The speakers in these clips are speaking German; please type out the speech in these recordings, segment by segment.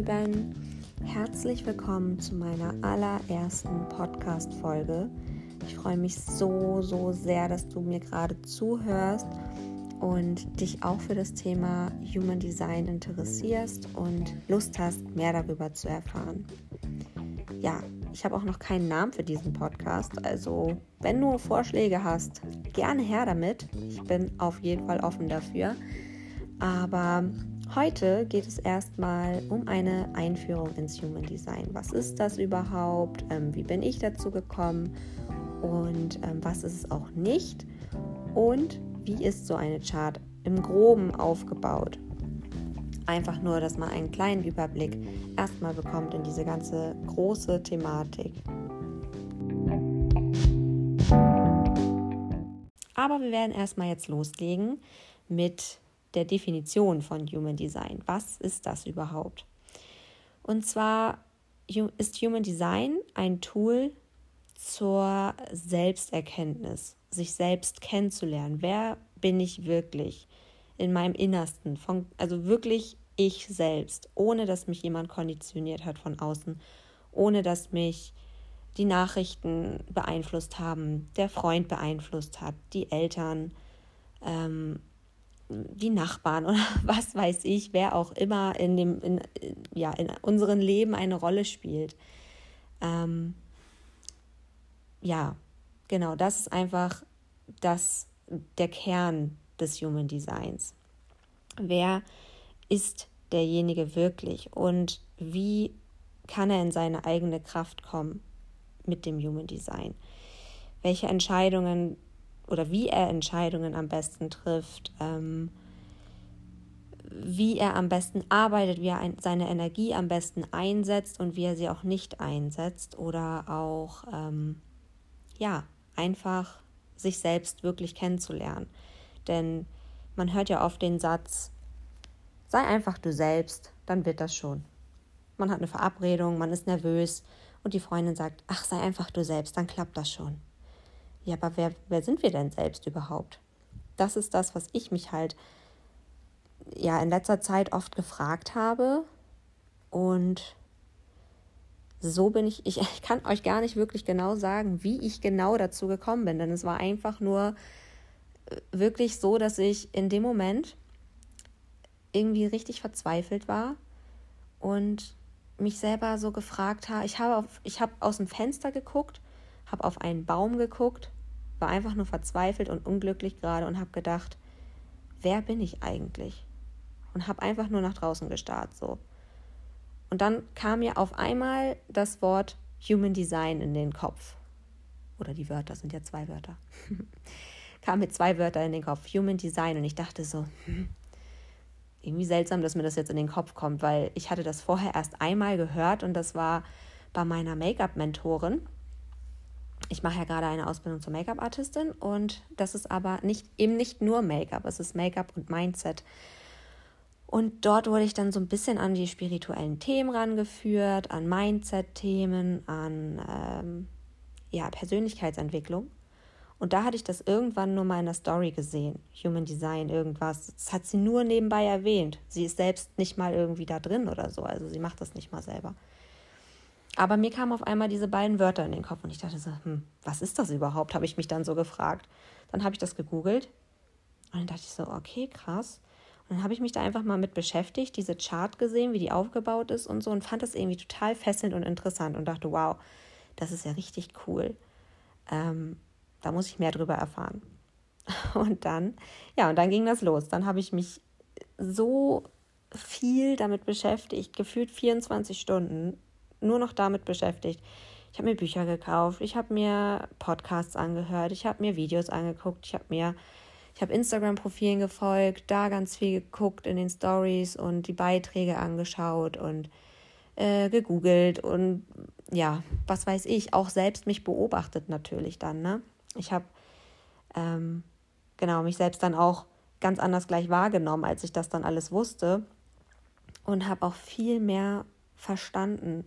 Lieben, herzlich willkommen zu meiner allerersten Podcast-Folge. Ich freue mich so, so sehr, dass du mir gerade zuhörst und dich auch für das Thema Human Design interessierst und Lust hast, mehr darüber zu erfahren. Ja, ich habe auch noch keinen Namen für diesen Podcast, also wenn du Vorschläge hast, gerne her damit. Ich bin auf jeden Fall offen dafür. Aber Heute geht es erstmal um eine Einführung ins Human Design. Was ist das überhaupt? Ähm, wie bin ich dazu gekommen? Und ähm, was ist es auch nicht? Und wie ist so eine Chart im groben aufgebaut? Einfach nur, dass man einen kleinen Überblick erstmal bekommt in diese ganze große Thematik. Aber wir werden erstmal jetzt loslegen mit der Definition von Human Design. Was ist das überhaupt? Und zwar ist Human Design ein Tool zur Selbsterkenntnis, sich selbst kennenzulernen. Wer bin ich wirklich in meinem Innersten? Von, also wirklich ich selbst, ohne dass mich jemand konditioniert hat von außen, ohne dass mich die Nachrichten beeinflusst haben, der Freund beeinflusst hat, die Eltern, ähm, die Nachbarn oder was weiß ich, wer auch immer in dem, in, ja, in unserem Leben eine Rolle spielt. Ähm, ja, genau, das ist einfach das, der Kern des Human Designs. Wer ist derjenige wirklich und wie kann er in seine eigene Kraft kommen mit dem Human Design? Welche Entscheidungen oder wie er Entscheidungen am besten trifft, ähm, wie er am besten arbeitet, wie er ein, seine Energie am besten einsetzt und wie er sie auch nicht einsetzt oder auch ähm, ja einfach sich selbst wirklich kennenzulernen. Denn man hört ja oft den Satz, sei einfach du selbst, dann wird das schon. Man hat eine Verabredung, man ist nervös und die Freundin sagt, ach, sei einfach du selbst, dann klappt das schon ja, aber wer, wer sind wir denn selbst überhaupt? Das ist das, was ich mich halt ja in letzter Zeit oft gefragt habe. Und so bin ich, ich, ich kann euch gar nicht wirklich genau sagen, wie ich genau dazu gekommen bin, denn es war einfach nur äh, wirklich so, dass ich in dem Moment irgendwie richtig verzweifelt war und mich selber so gefragt habe, ich habe auf, ich habe aus dem Fenster geguckt habe auf einen Baum geguckt, war einfach nur verzweifelt und unglücklich gerade und habe gedacht, wer bin ich eigentlich? Und habe einfach nur nach draußen gestarrt so. Und dann kam mir auf einmal das Wort Human Design in den Kopf. Oder die Wörter sind ja zwei Wörter. kam mir zwei Wörter in den Kopf, Human Design. Und ich dachte so, hm, irgendwie seltsam, dass mir das jetzt in den Kopf kommt, weil ich hatte das vorher erst einmal gehört und das war bei meiner Make-up-Mentorin ich mache ja gerade eine Ausbildung zur Make-up-Artistin und das ist aber nicht, eben nicht nur Make-up, es ist Make-up und Mindset. Und dort wurde ich dann so ein bisschen an die spirituellen Themen rangeführt, an Mindset-Themen, an ähm, ja, Persönlichkeitsentwicklung. Und da hatte ich das irgendwann nur mal in der Story gesehen, Human Design, irgendwas. Das hat sie nur nebenbei erwähnt. Sie ist selbst nicht mal irgendwie da drin oder so, also sie macht das nicht mal selber. Aber mir kamen auf einmal diese beiden Wörter in den Kopf und ich dachte so, hm, was ist das überhaupt? Habe ich mich dann so gefragt. Dann habe ich das gegoogelt und dann dachte ich so, okay, krass. Und dann habe ich mich da einfach mal mit beschäftigt, diese Chart gesehen, wie die aufgebaut ist und so und fand das irgendwie total fesselnd und interessant und dachte, wow, das ist ja richtig cool. Ähm, da muss ich mehr drüber erfahren. Und dann, ja, und dann ging das los. Dann habe ich mich so viel damit beschäftigt, gefühlt 24 Stunden nur noch damit beschäftigt. Ich habe mir Bücher gekauft, ich habe mir Podcasts angehört, ich habe mir Videos angeguckt, ich habe mir ich habe Instagram-Profilen gefolgt, da ganz viel geguckt in den Stories und die Beiträge angeschaut und äh, gegoogelt und ja, was weiß ich, auch selbst mich beobachtet natürlich dann. Ne? Ich habe ähm, genau mich selbst dann auch ganz anders gleich wahrgenommen, als ich das dann alles wusste und habe auch viel mehr verstanden,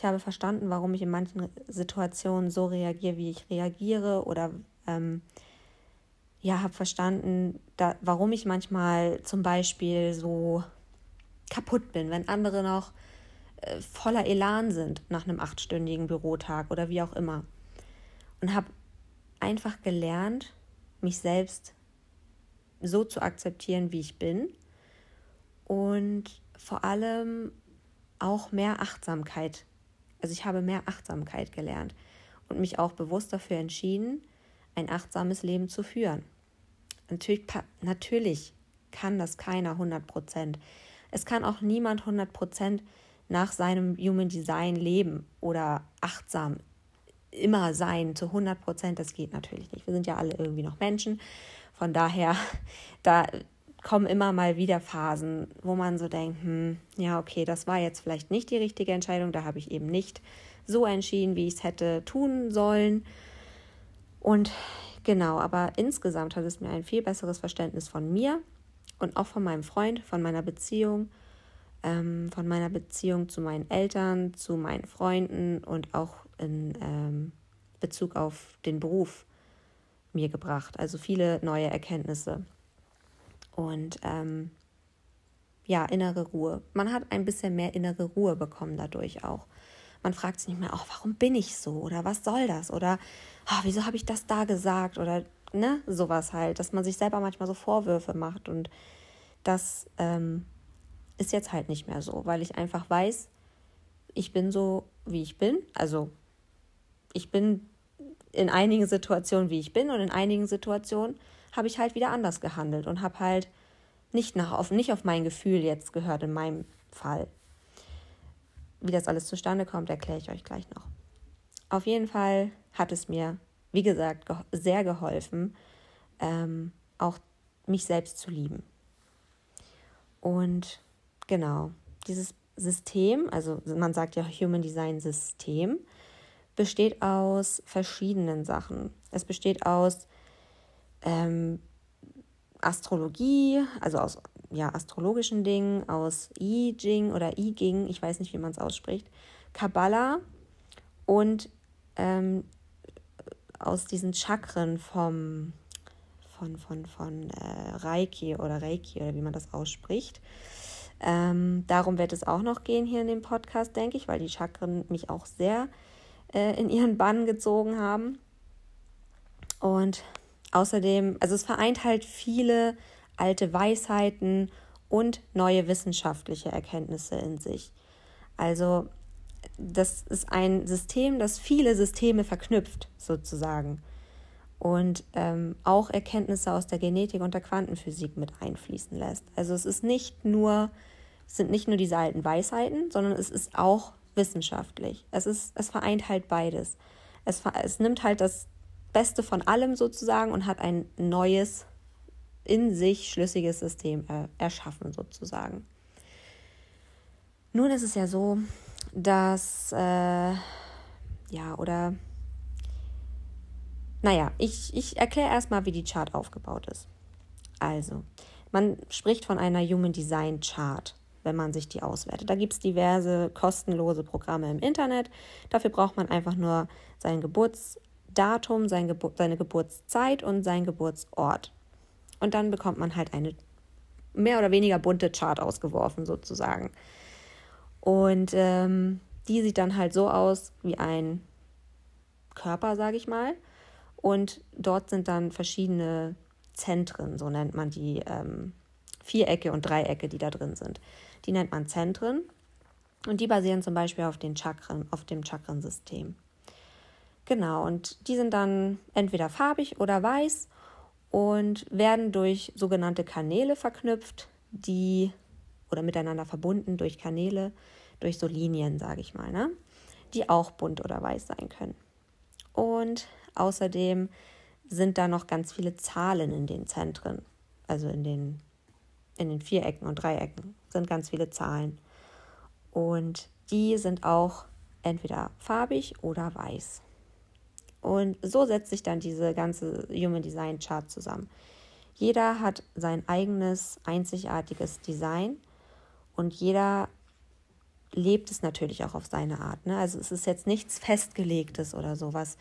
ich habe verstanden, warum ich in manchen Situationen so reagiere, wie ich reagiere oder ähm, ja, habe verstanden, da, warum ich manchmal zum Beispiel so kaputt bin, wenn andere noch äh, voller Elan sind nach einem achtstündigen Bürotag oder wie auch immer. Und habe einfach gelernt, mich selbst so zu akzeptieren, wie ich bin und vor allem auch mehr Achtsamkeit. Also ich habe mehr Achtsamkeit gelernt und mich auch bewusst dafür entschieden, ein achtsames Leben zu führen. Natürlich, natürlich kann das keiner 100 Prozent. Es kann auch niemand 100 Prozent nach seinem Human Design leben oder achtsam immer sein zu 100 Prozent. Das geht natürlich nicht. Wir sind ja alle irgendwie noch Menschen. Von daher, da kommen immer mal wieder Phasen, wo man so denkt, hm, ja, okay, das war jetzt vielleicht nicht die richtige Entscheidung. Da habe ich eben nicht so entschieden, wie ich es hätte tun sollen. Und genau, aber insgesamt hat es mir ein viel besseres Verständnis von mir und auch von meinem Freund, von meiner Beziehung, ähm, von meiner Beziehung zu meinen Eltern, zu meinen Freunden und auch in ähm, Bezug auf den Beruf mir gebracht. Also viele neue Erkenntnisse. Und ähm, ja, innere Ruhe. Man hat ein bisschen mehr innere Ruhe bekommen dadurch auch. Man fragt sich nicht mehr, oh, warum bin ich so? Oder was soll das? Oder oh, wieso habe ich das da gesagt? Oder ne, sowas halt, dass man sich selber manchmal so Vorwürfe macht. Und das ähm, ist jetzt halt nicht mehr so, weil ich einfach weiß, ich bin so, wie ich bin. Also ich bin in einigen Situationen, wie ich bin, und in einigen Situationen habe ich halt wieder anders gehandelt und habe halt nicht, nach, auf, nicht auf mein Gefühl jetzt gehört in meinem Fall. Wie das alles zustande kommt, erkläre ich euch gleich noch. Auf jeden Fall hat es mir wie gesagt, sehr geholfen, ähm, auch mich selbst zu lieben. Und genau, dieses System, also man sagt ja Human Design System, besteht aus verschiedenen Sachen. Es besteht aus ähm, Astrologie, also aus ja, astrologischen Dingen, aus I Ching oder I Ging, ich weiß nicht, wie man es ausspricht, Kabbalah und ähm, aus diesen Chakren vom, von, von, von äh, Reiki oder Reiki oder wie man das ausspricht. Ähm, darum wird es auch noch gehen hier in dem Podcast, denke ich, weil die Chakren mich auch sehr äh, in ihren Bann gezogen haben. Und außerdem, also es vereint halt viele alte Weisheiten und neue wissenschaftliche Erkenntnisse in sich. Also das ist ein System, das viele Systeme verknüpft, sozusagen. Und ähm, auch Erkenntnisse aus der Genetik und der Quantenphysik mit einfließen lässt. Also es ist nicht nur, sind nicht nur diese alten Weisheiten, sondern es ist auch wissenschaftlich. Es, ist, es vereint halt beides. Es, es nimmt halt das Beste von allem sozusagen und hat ein neues, in sich schlüssiges System äh, erschaffen sozusagen. Nun ist es ja so, dass, äh, ja, oder, naja, ich, ich erkläre erstmal, wie die Chart aufgebaut ist. Also, man spricht von einer Human Design Chart, wenn man sich die auswertet. Da gibt es diverse kostenlose Programme im Internet. Dafür braucht man einfach nur sein Geburtsdatum, sein Gebur seine Geburtszeit und sein Geburtsort. Und dann bekommt man halt eine mehr oder weniger bunte Chart ausgeworfen, sozusagen. Und ähm, die sieht dann halt so aus wie ein Körper, sage ich mal. Und dort sind dann verschiedene Zentren, so nennt man die ähm, Vierecke und Dreiecke, die da drin sind. Die nennt man Zentren und die basieren zum Beispiel auf, den Chakren, auf dem Chakrensystem. Genau, und die sind dann entweder farbig oder weiß und werden durch sogenannte Kanäle verknüpft, die oder miteinander verbunden durch Kanäle, durch so Linien, sage ich mal, ne? die auch bunt oder weiß sein können. Und außerdem sind da noch ganz viele Zahlen in den Zentren, also in den, in den Vierecken und Dreiecken sind ganz viele Zahlen. Und die sind auch entweder farbig oder weiß. Und so setzt sich dann diese ganze Human Design Chart zusammen. Jeder hat sein eigenes einzigartiges Design und jeder lebt es natürlich auch auf seine Art. Ne? Also es ist jetzt nichts Festgelegtes oder sowas.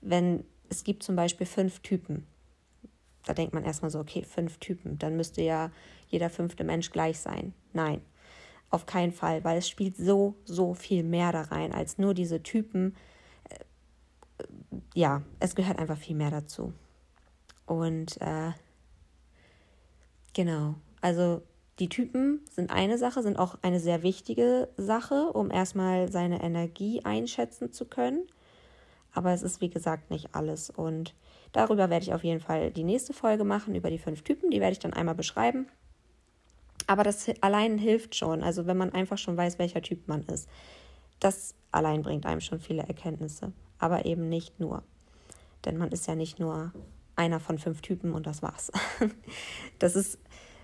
Wenn es gibt zum Beispiel fünf Typen, da denkt man erstmal so, okay, fünf Typen, dann müsste ja jeder fünfte Mensch gleich sein. Nein. auf keinen Fall, weil es spielt so, so viel mehr da rein als nur diese Typen. Ja, es gehört einfach viel mehr dazu. Und äh, genau, also die Typen sind eine Sache, sind auch eine sehr wichtige Sache, um erstmal seine Energie einschätzen zu können. Aber es ist, wie gesagt, nicht alles. Und darüber werde ich auf jeden Fall die nächste Folge machen, über die fünf Typen. Die werde ich dann einmal beschreiben. Aber das allein hilft schon. Also wenn man einfach schon weiß, welcher Typ man ist. Das allein bringt einem schon viele Erkenntnisse. Aber eben nicht nur. Denn man ist ja nicht nur einer von fünf Typen und das war's. Das ist,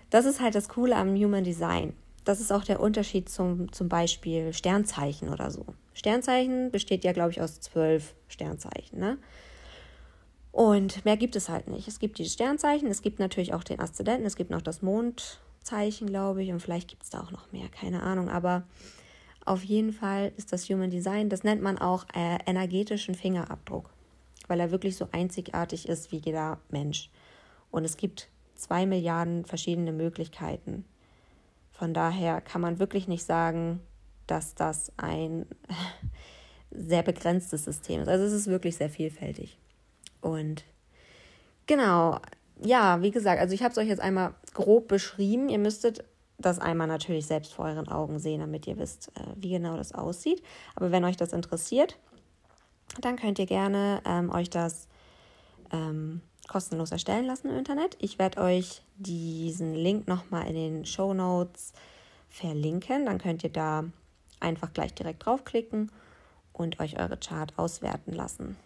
das ist halt das Coole am Human Design. Das ist auch der Unterschied zum, zum Beispiel Sternzeichen oder so. Sternzeichen besteht ja, glaube ich, aus zwölf Sternzeichen. Ne? Und mehr gibt es halt nicht. Es gibt die Sternzeichen, es gibt natürlich auch den Aszendenten, es gibt noch das Mondzeichen, glaube ich, und vielleicht gibt es da auch noch mehr, keine Ahnung. Aber auf jeden Fall ist das Human Design, das nennt man auch äh, energetischen Fingerabdruck, weil er wirklich so einzigartig ist wie jeder Mensch. Und es gibt zwei Milliarden verschiedene Möglichkeiten. Von daher kann man wirklich nicht sagen, dass das ein sehr begrenztes System ist. Also es ist wirklich sehr vielfältig. Und genau, ja, wie gesagt, also ich habe es euch jetzt einmal grob beschrieben. Ihr müsstet das einmal natürlich selbst vor euren Augen sehen, damit ihr wisst, äh, wie genau das aussieht. Aber wenn euch das interessiert, dann könnt ihr gerne ähm, euch das ähm, kostenlos erstellen lassen im Internet. Ich werde euch diesen Link nochmal in den Show Notes verlinken. Dann könnt ihr da einfach gleich direkt draufklicken und euch eure Chart auswerten lassen.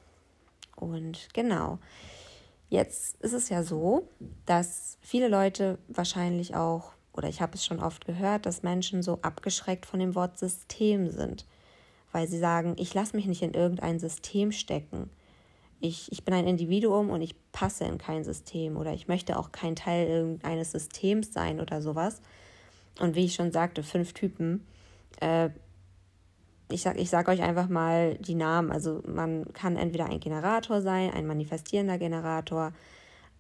Und genau, jetzt ist es ja so, dass viele Leute wahrscheinlich auch, oder ich habe es schon oft gehört, dass Menschen so abgeschreckt von dem Wort System sind, weil sie sagen, ich lasse mich nicht in irgendein System stecken. Ich, ich bin ein Individuum und ich passe in kein System oder ich möchte auch kein Teil irgendeines Systems sein oder sowas. Und wie ich schon sagte, fünf Typen. Äh, ich sage ich sag euch einfach mal die Namen. Also man kann entweder ein Generator sein, ein manifestierender Generator,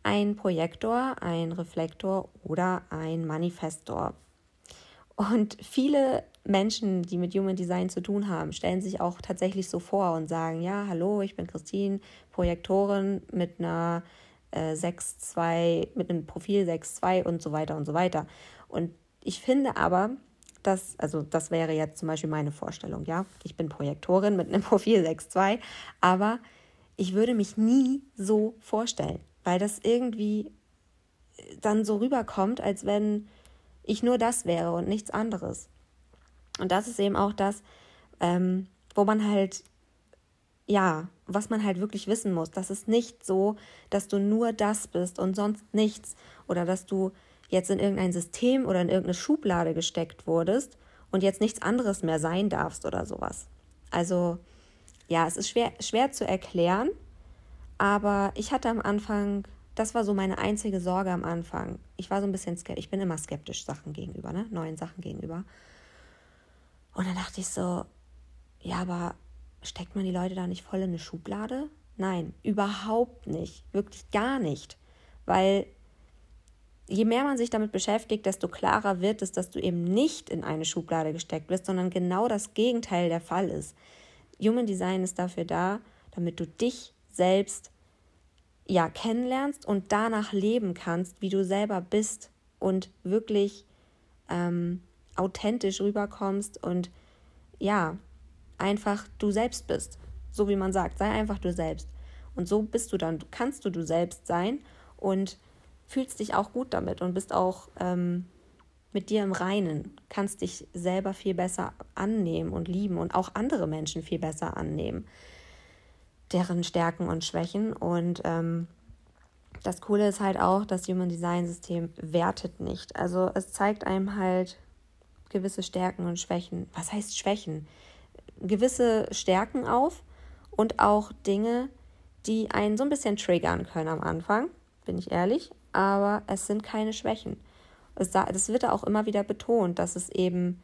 ein Projektor, ein Reflektor oder ein Manifestor. Und viele Menschen, die mit Human Design zu tun haben, stellen sich auch tatsächlich so vor und sagen, ja, hallo, ich bin Christine, Projektorin mit einer äh, 6-2, mit einem Profil 6-2 und so weiter und so weiter. Und ich finde aber, dass, also das wäre jetzt zum Beispiel meine Vorstellung, ja. Ich bin Projektorin mit einem Profil 6.2, aber ich würde mich nie so vorstellen, weil das irgendwie dann so rüberkommt, als wenn ich nur das wäre und nichts anderes. Und das ist eben auch das, ähm, wo man halt, ja, was man halt wirklich wissen muss. Das ist nicht so, dass du nur das bist und sonst nichts oder dass du jetzt in irgendein System oder in irgendeine Schublade gesteckt wurdest und jetzt nichts anderes mehr sein darfst oder sowas. Also ja, es ist schwer, schwer zu erklären, aber ich hatte am Anfang, das war so meine einzige Sorge am Anfang. Ich war so ein bisschen skeptisch, ich bin immer skeptisch Sachen gegenüber, ne? neuen Sachen gegenüber. Und dann dachte ich so, ja, aber steckt man die Leute da nicht voll in eine Schublade? Nein, überhaupt nicht, wirklich gar nicht, weil je mehr man sich damit beschäftigt, desto klarer wird es, dass du eben nicht in eine Schublade gesteckt wirst, sondern genau das Gegenteil der Fall ist. Human Design ist dafür da, damit du dich selbst ja kennenlernst und danach leben kannst, wie du selber bist und wirklich ähm, authentisch rüberkommst und ja einfach du selbst bist, so wie man sagt, sei einfach du selbst. Und so bist du dann, kannst du du selbst sein und fühlst dich auch gut damit und bist auch ähm, mit dir im Reinen, kannst dich selber viel besser annehmen und lieben und auch andere Menschen viel besser annehmen, deren Stärken und Schwächen. Und ähm, das Coole ist halt auch, das Human Design System wertet nicht. Also es zeigt einem halt gewisse Stärken und Schwächen. Was heißt Schwächen? Gewisse Stärken auf und auch Dinge, die einen so ein bisschen triggern können am Anfang, bin ich ehrlich aber es sind keine Schwächen. Das wird auch immer wieder betont, dass es eben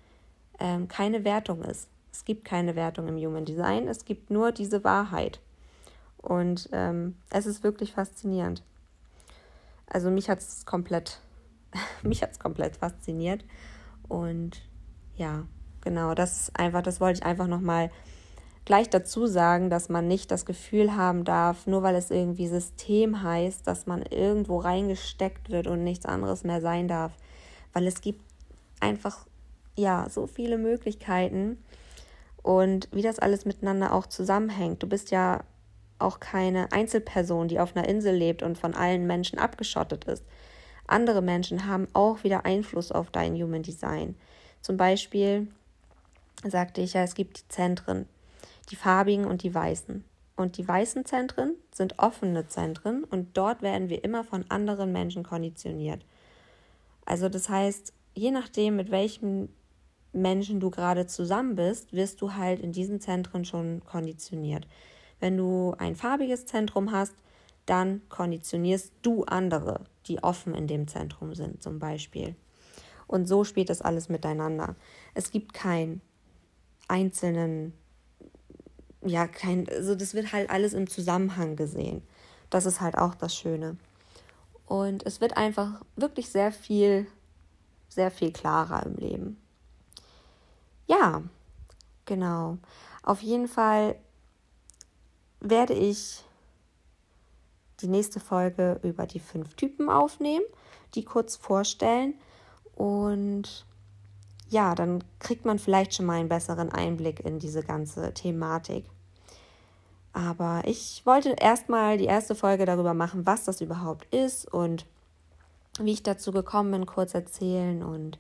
ähm, keine Wertung ist. Es gibt keine Wertung im Human Design, es gibt nur diese Wahrheit. Und ähm, es ist wirklich faszinierend. Also mich hat es komplett, mich hat es komplett fasziniert. Und ja, genau, das einfach, das wollte ich einfach nochmal gleich dazu sagen, dass man nicht das Gefühl haben darf, nur weil es irgendwie System heißt, dass man irgendwo reingesteckt wird und nichts anderes mehr sein darf. Weil es gibt einfach, ja, so viele Möglichkeiten und wie das alles miteinander auch zusammenhängt. Du bist ja auch keine Einzelperson, die auf einer Insel lebt und von allen Menschen abgeschottet ist. Andere Menschen haben auch wieder Einfluss auf dein Human Design. Zum Beispiel sagte ich ja, es gibt die Zentren, die farbigen und die weißen. Und die weißen Zentren sind offene Zentren und dort werden wir immer von anderen Menschen konditioniert. Also das heißt, je nachdem, mit welchem Menschen du gerade zusammen bist, wirst du halt in diesen Zentren schon konditioniert. Wenn du ein farbiges Zentrum hast, dann konditionierst du andere, die offen in dem Zentrum sind, zum Beispiel. Und so spielt das alles miteinander. Es gibt keinen einzelnen, ja, kein, also das wird halt alles im Zusammenhang gesehen. Das ist halt auch das Schöne. Und es wird einfach wirklich sehr viel, sehr viel klarer im Leben. Ja, genau. Auf jeden Fall werde ich die nächste Folge über die fünf Typen aufnehmen, die kurz vorstellen und ja, dann kriegt man vielleicht schon mal einen besseren Einblick in diese ganze Thematik. Aber ich wollte erstmal die erste Folge darüber machen, was das überhaupt ist und wie ich dazu gekommen bin, kurz erzählen und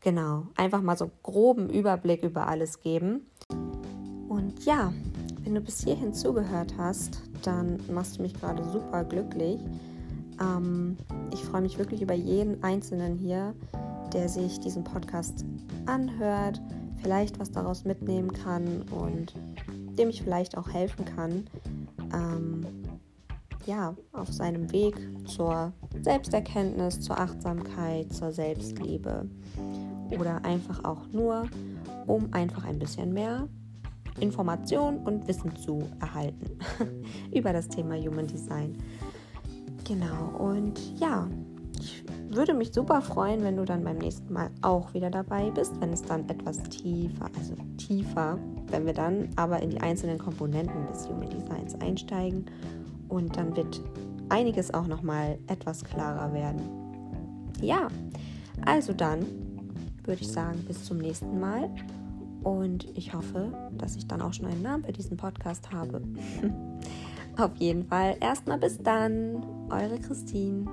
genau, einfach mal so groben Überblick über alles geben. Und ja, wenn du bis hierhin zugehört hast, dann machst du mich gerade super glücklich. Ähm, ich freue mich wirklich über jeden Einzelnen hier, der sich diesen Podcast anhört, vielleicht was daraus mitnehmen kann und dem ich vielleicht auch helfen kann, ähm, ja, auf seinem Weg zur Selbsterkenntnis, zur Achtsamkeit, zur Selbstliebe oder einfach auch nur, um einfach ein bisschen mehr Information und Wissen zu erhalten über das Thema Human Design. Genau, und ja, ich würde mich super freuen, wenn du dann beim nächsten Mal auch wieder dabei bist, wenn es dann etwas tiefer, also tiefer, wenn wir dann aber in die einzelnen Komponenten des Human Designs einsteigen und dann wird einiges auch nochmal etwas klarer werden. Ja, also dann würde ich sagen, bis zum nächsten Mal und ich hoffe, dass ich dann auch schon einen Namen für diesen Podcast habe. Auf jeden Fall erstmal bis dann, eure Christine.